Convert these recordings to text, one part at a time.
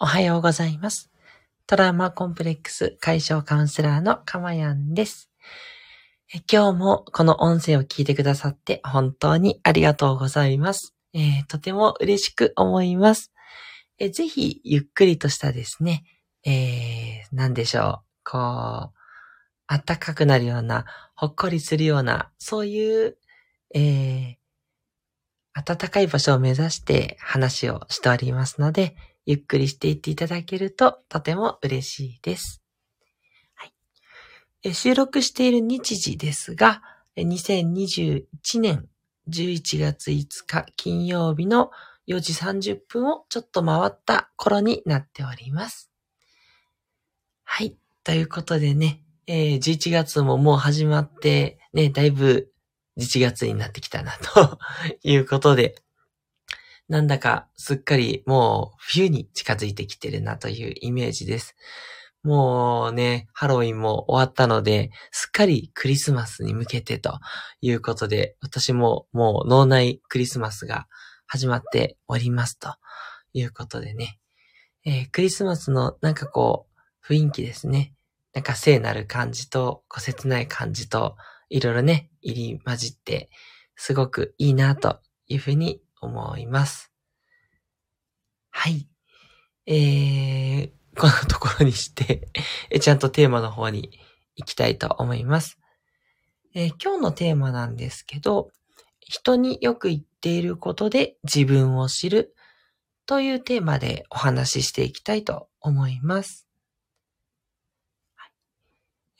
おはようございます。トラウマコンプレックス解消カウンセラーのかまやんです。今日もこの音声を聞いてくださって本当にありがとうございます。えーとても嬉しく思います。えぜひゆっくりとしたですね、えー、なんでしょう、こう、暖かくなるような、ほっこりするような、そういう、えー、暖かい場所を目指して話をしておりますので、ゆっくりしていっていただけるととても嬉しいです。はい、え収録している日時ですが、2021年11月5日金曜日の4時30分をちょっと回った頃になっております。はい。ということでね、えー11月ももう始まって、ね、だいぶ11月になってきたな、ということで、なんだかすっかりもう冬に近づいてきてるなというイメージです。もうね、ハロウィンも終わったので、すっかりクリスマスに向けてということで、私ももう脳内クリスマスが始まっておりますということでね、えークリスマスのなんかこう、雰囲気ですね。なんか聖なる感じと、こ切ない感じと、いろいろね、入り混じって、すごくいいなというふうに思います。はい。えー、このところにして、ちゃんとテーマの方に行きたいと思います。えー今日のテーマなんですけど、人によく言っていることで自分を知るというテーマでお話ししていきたいと思います。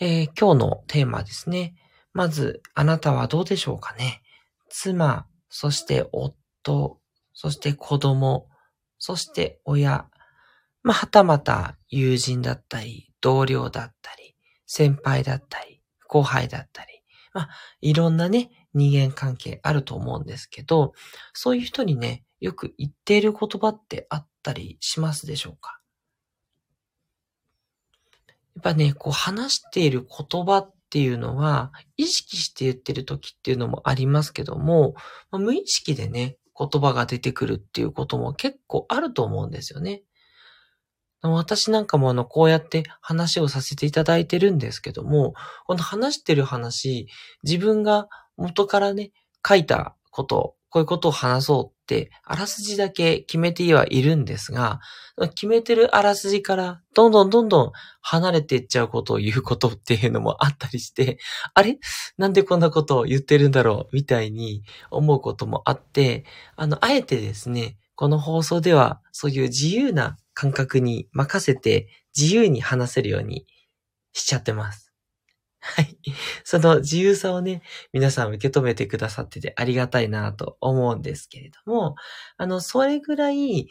えー今日のテーマですね。まず、あなたはどうでしょうかね。妻、そして夫、そして子供、そして親、まあ、はたまた友人だったり、同僚だったり、先輩だったり、後輩だったり、まあ、いろんなね、人間関係あると思うんですけど、そういう人にね、よく言っている言葉ってあったりしますでしょうか？やっぱね、こう話している言葉っていうのは、意識して言ってる時っていうのもありますけども、まあ無意識でね、言葉が出てくるっていうことも結構あると思うんですよね。私なんかもあの、こうやって話をさせていただいてるんですけども、この話してる話、自分が元からね、書いたこと、こういうことを話そう、あらすじだけ決めてはいるんですが、決めてるあらすじから、どんどんどんどん離れていっちゃうことを言うことっていうのもあったりして、あれ？なんでこんなことを言ってるんだろう？みたいに思うこともあって、あの、あえてですね、この放送ではそういう自由な感覚に任せて自由に話せるようにしちゃってます。はい。その自由さをね、皆さん受け止めてくださっててありがたいなと思うんですけれども、あの、それぐらい、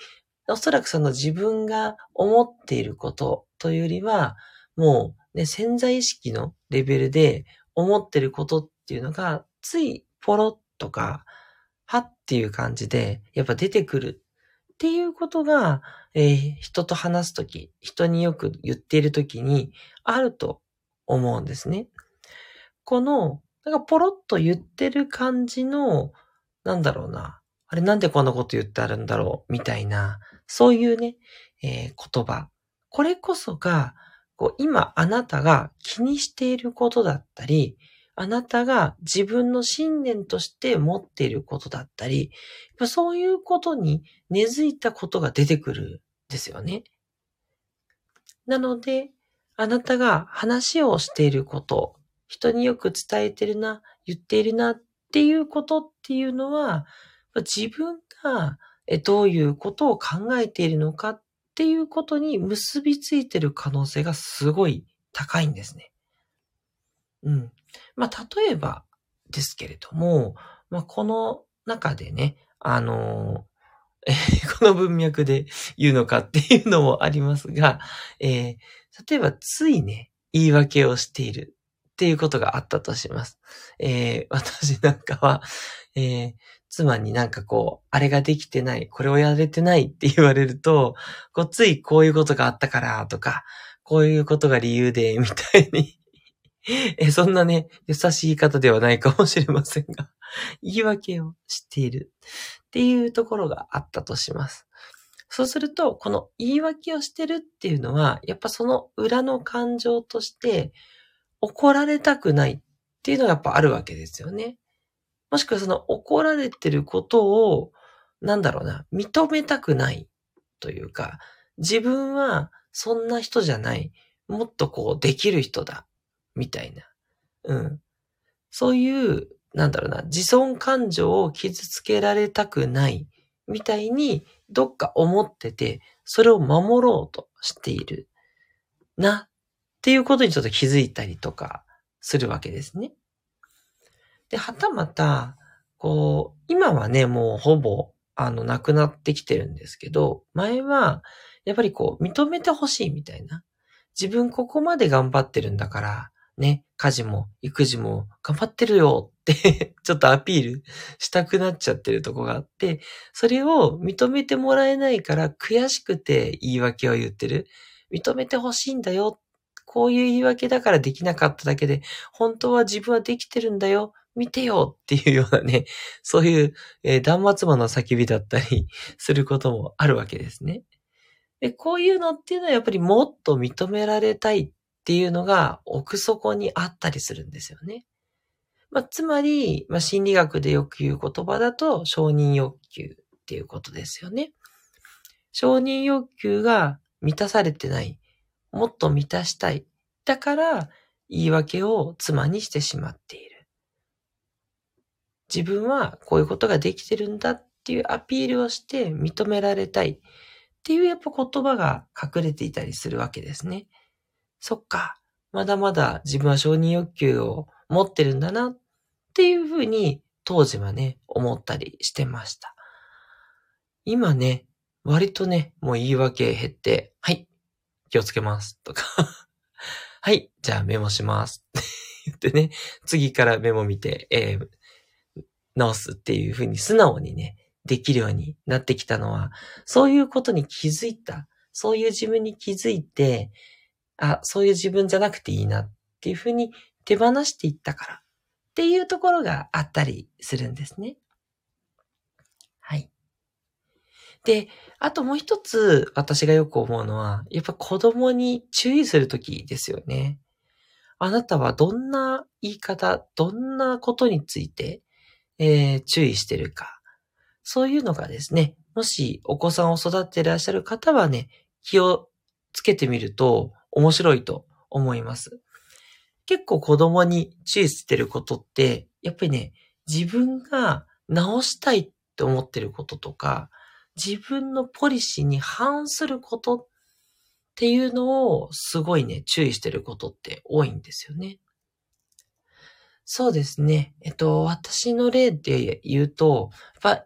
おそらくその自分が思っていることというよりは、もうね、潜在意識のレベルで思ってることっていうのが、ついポロッとか、はっていう感じで、やっぱ出てくるっていうことが、えー人と話すとき、人によく言っているときにあると思うんですね。この、なんかポロッと言ってる感じの、なんだろうな。あれなんでこんなこと言ってあるんだろうみたいな、そういうね、えー言葉。これこそが、こう今あなたが気にしていることだったり、あなたが自分の信念として持っていることだったり、そういうことに根付いたことが出てくるんですよね。なので、あなたが話をしていること、人によく伝えてるな、言っているなっていうことっていうのは、自分がどういうことを考えているのかっていうことに結びついてる可能性がすごい高いんですね。うん。まあ、例えばですけれども、まあ、この中でね、あのえ ーこの文脈で言うのかっていうのもありますが、えー例えばついね、言い訳をしているっていうことがあったとします。えー私なんかは、えー妻になんかこう、あれができてない、これをやれてないって言われると、こうついこういうことがあったからとか、こういうことが理由で、みたいにえ、そんなね、優しい方ではないかもしれませんが、言い訳をしているっていうところがあったとします。そうすると、この言い訳をしてるっていうのは、やっぱその裏の感情として、怒られたくないっていうのがやっぱあるわけですよね。もしくはその怒られてることを、なんだろうな、認めたくないというか、自分はそんな人じゃない。もっとこうできる人だ。みたいな。うん。そういう、なんだろうな、自尊感情を傷つけられたくない。みたいに、どっか思ってて、それを守ろうとしている。な。っていうことにちょっと気づいたりとかするわけですね。で、はたまた、こう、今はね、もうほぼ、あの、なくなってきてるんですけど、前は、やっぱりこう、認めてほしいみたいな。自分ここまで頑張ってるんだから、ね、家事も育児も頑張ってるよって ちょっとアピールしたくなっちゃってるとこがあって、それを認めてもらえないから悔しくて言い訳を言ってる。認めてほしいんだよ。こういう言い訳だからできなかっただけで、本当は自分はできてるんだよ。見てよっていうようなね、そういう、えー、断末魔の叫びだったり することもあるわけですね。で、こういうのっていうのはやっぱりもっと認められたいっていうのが奥底にあったりするんですよね。まあ、つまり、まあ、心理学でよく言う言葉だと承認欲求っていうことですよね。承認欲求が満たされてない。もっと満たしたい。だから言い訳を妻にしてしまっている。自分はこういうことができてるんだっていうアピールをして認められたいっていうやっぱ言葉が隠れていたりするわけですね。そっか。まだまだ自分は承認欲求を持ってるんだなっていうふうに当時はね、思ったりしてました。今ね、割とね、もう言い訳減って、はい、気をつけますとか はい、じゃあメモしますって 言ってね、次からメモ見て、えー、直すっていうふうに素直にね、できるようになってきたのは、そういうことに気づいた。そういう自分に気づいて、あ、そういう自分じゃなくていいなっていうふうに手放していったからっていうところがあったりするんですね。はい。で、あともう一つ私がよく思うのは、やっぱ子供に注意するときですよね。あなたはどんな言い方、どんなことについてえー、注意してるか。そういうのがですね、もしお子さんを育っていらっしゃる方はね、気をつけてみると面白いと思います。結構子供に注意してることって、やっぱりね、自分が直したいって思ってることとか、自分のポリシーに反することっていうのをすごいね、注意してることって多いんですよね。そうですね。えっと、私の例で言うと、やっぱ、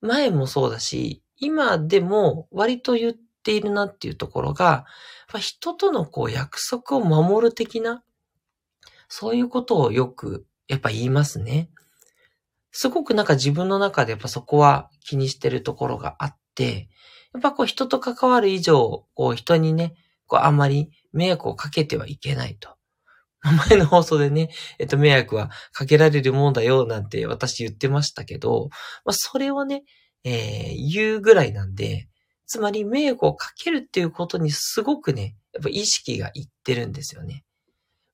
前もそうだし、今でも割と言っているなっていうところが、やっぱ人とのこう約束を守る的な、そういうことをよくやっぱ言いますね。すごくなんか自分の中でやっぱそこは気にしてるところがあって、やっぱこう人と関わる以上、こう人にね、こうあんまり迷惑をかけてはいけないと。前の放送でね、えっと、迷惑はかけられるもんだよ、なんて私言ってましたけど、まあ、それをね、えー、言うぐらいなんで、つまり迷惑をかけるっていうことにすごくね、やっぱ意識がいってるんですよね。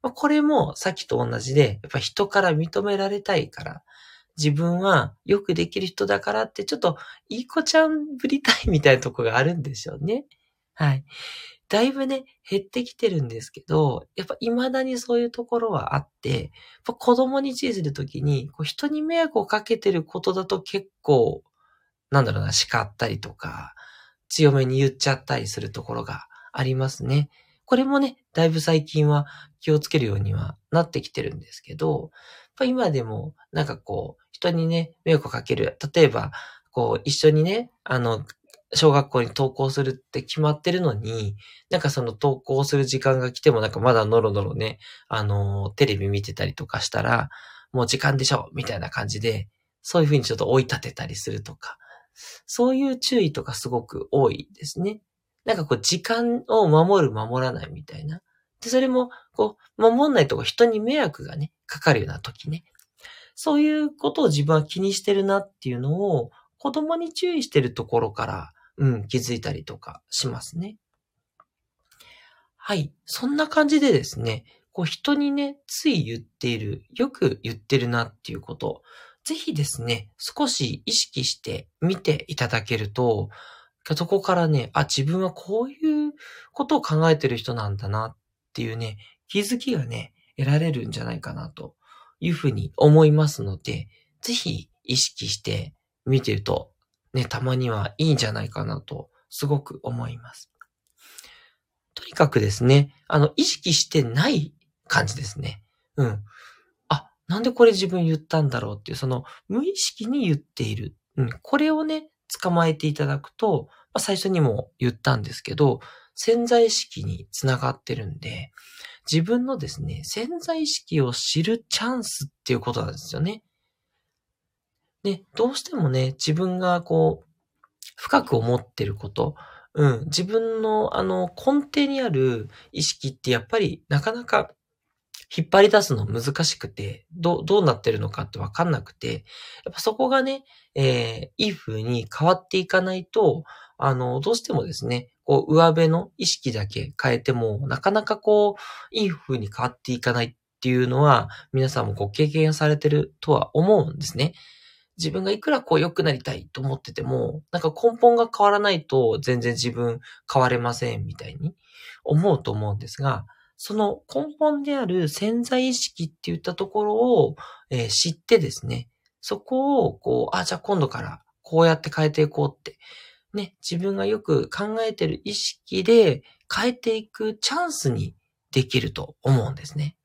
まあ、これもさっきと同じで、やっぱ人から認められたいから、自分はよくできる人だからってちょっといい子ちゃんぶりたいみたいなとこがあるんでしょうね。はい。だいぶね、減ってきてるんですけど、やっぱ未だにそういうところはあって、っ子供に注意するときに、こう人に迷惑をかけてることだと結構、なんだろうな、叱ったりとか、強めに言っちゃったりするところがありますね。これもね、だいぶ最近は気をつけるようにはなってきてるんですけど、今でもなんかこう、人にね、迷惑をかける。例えば、こう、一緒にね、あの、小学校に登校するって決まってるのに、なんかその登校する時間が来てもなんかまだノロノロね、あの、テレビ見てたりとかしたら、もう時間でしょみたいな感じで、そういうふうにちょっと追い立てたりするとか、そういう注意とかすごく多いですね。なんかこう時間を守る守らないみたいな。で、それも、こう、守んないとこ人に迷惑がね、かかるような時ね。そういうことを自分は気にしてるなっていうのを、子供に注意してるところからうん、気づいたりとかしますね。はい。そんな感じでですね、こう人にね、つい言っている、よく言ってるなっていうこと、ぜひですね、少し意識して見ていただけると、そこからね、あ、自分はこういうことを考えてる人なんだなっていうね、気づきがね、得られるんじゃないかなというふうに思いますので、ぜひ意識して見てると、ね、たまにはいいんじゃないかなと、すごく思います。とにかくですね、あの、意識してない感じですね。うん。なんでこれ自分言ったんだろうっていう、その、無意識に言っている。うん。これをね、捕まえていただくと、まあ、最初にも言ったんですけど、潜在意識につながってるんで、自分のですね、潜在意識を知るチャンスっていうことなんですよね。で、どうしてもね、自分がこう、深く思ってること、うん、自分のあの根底にある意識ってやっぱりなかなか引っ張り出すの難しくて、ど、どうなってるのかってわかんなくて、やっぱそこがね、えー、いい風に変わっていかないと、あの、どうしてもですね、こう、上辺の意識だけ変えても、なかなかこう、いい風に変わっていかないっていうのは、皆さんもご経験されてるとは思うんですね。自分がいくらこう良くなりたいと思ってても、なんか根本が変わらないと全然自分変われませんみたいに思うと思うんですが、その根本である潜在意識って言ったところを、えー、知ってですね、そこをこう、あ、じゃあ今度からこうやって変えていこうって、ね、自分がよく考えてる意識で変えていくチャンスにできると思うんですね。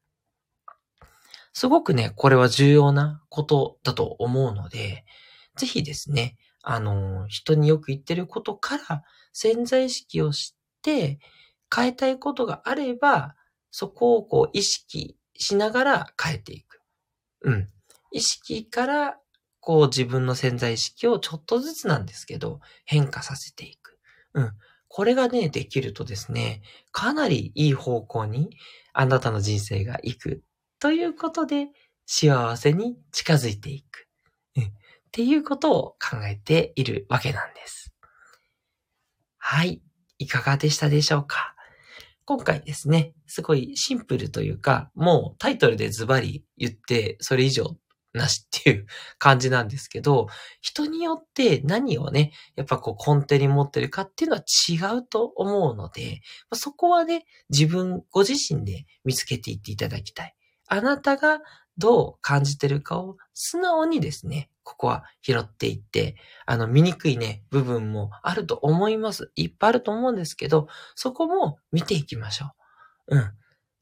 すごくね、これは重要なことだと思うので、ぜひですね、あの、人によく言ってることから潜在意識を知って変えたいことがあれば、そこをこう意識しながら変えていく。うん。意識からこう自分の潜在意識をちょっとずつなんですけど変化させていく。うん。これがね、できるとですね、かなりいい方向にあなたの人生が行くということで、幸せに近づいていく。っていうことを考えているわけなんです。はい。いかがでしたでしょうか？今回ですね、すごいシンプルというか、もうタイトルでズバリ言って、それ以上なしっていう感じなんですけど、人によって何をね、やっぱこう根底に持ってるかっていうのは違うと思うので、そこはね、自分ご自身で見つけていっていただきたい。あなたがどう感じてるかを素直にですね、ここは拾っていって、あの、見にくいね、部分もあると思います。いっぱいあると思うんですけど、そこも見ていきましょう。うん。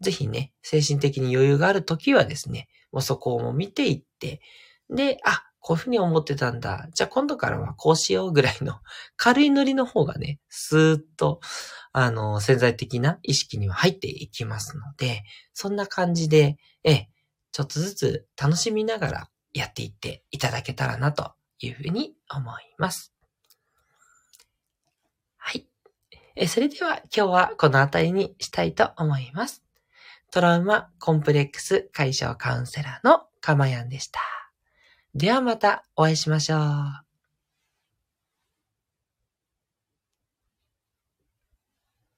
ぜひね、精神的に余裕があるときはですね、もうそこも見ていって、で、あ、こういうふうに思ってたんだ。じゃあ今度からはこうしようぐらいの 軽いノリの方がね、スーッと、あの、潜在的な意識には入っていきますので、そんな感じで、え、ちょっとずつ楽しみながらやっていっていただけたらなというふうに思います。はい。えそれでは今日はこの辺りにしたいと思います。トラウマコンプレックス解消カウンセラーのかまやんでした。ではまたお会いしましょう。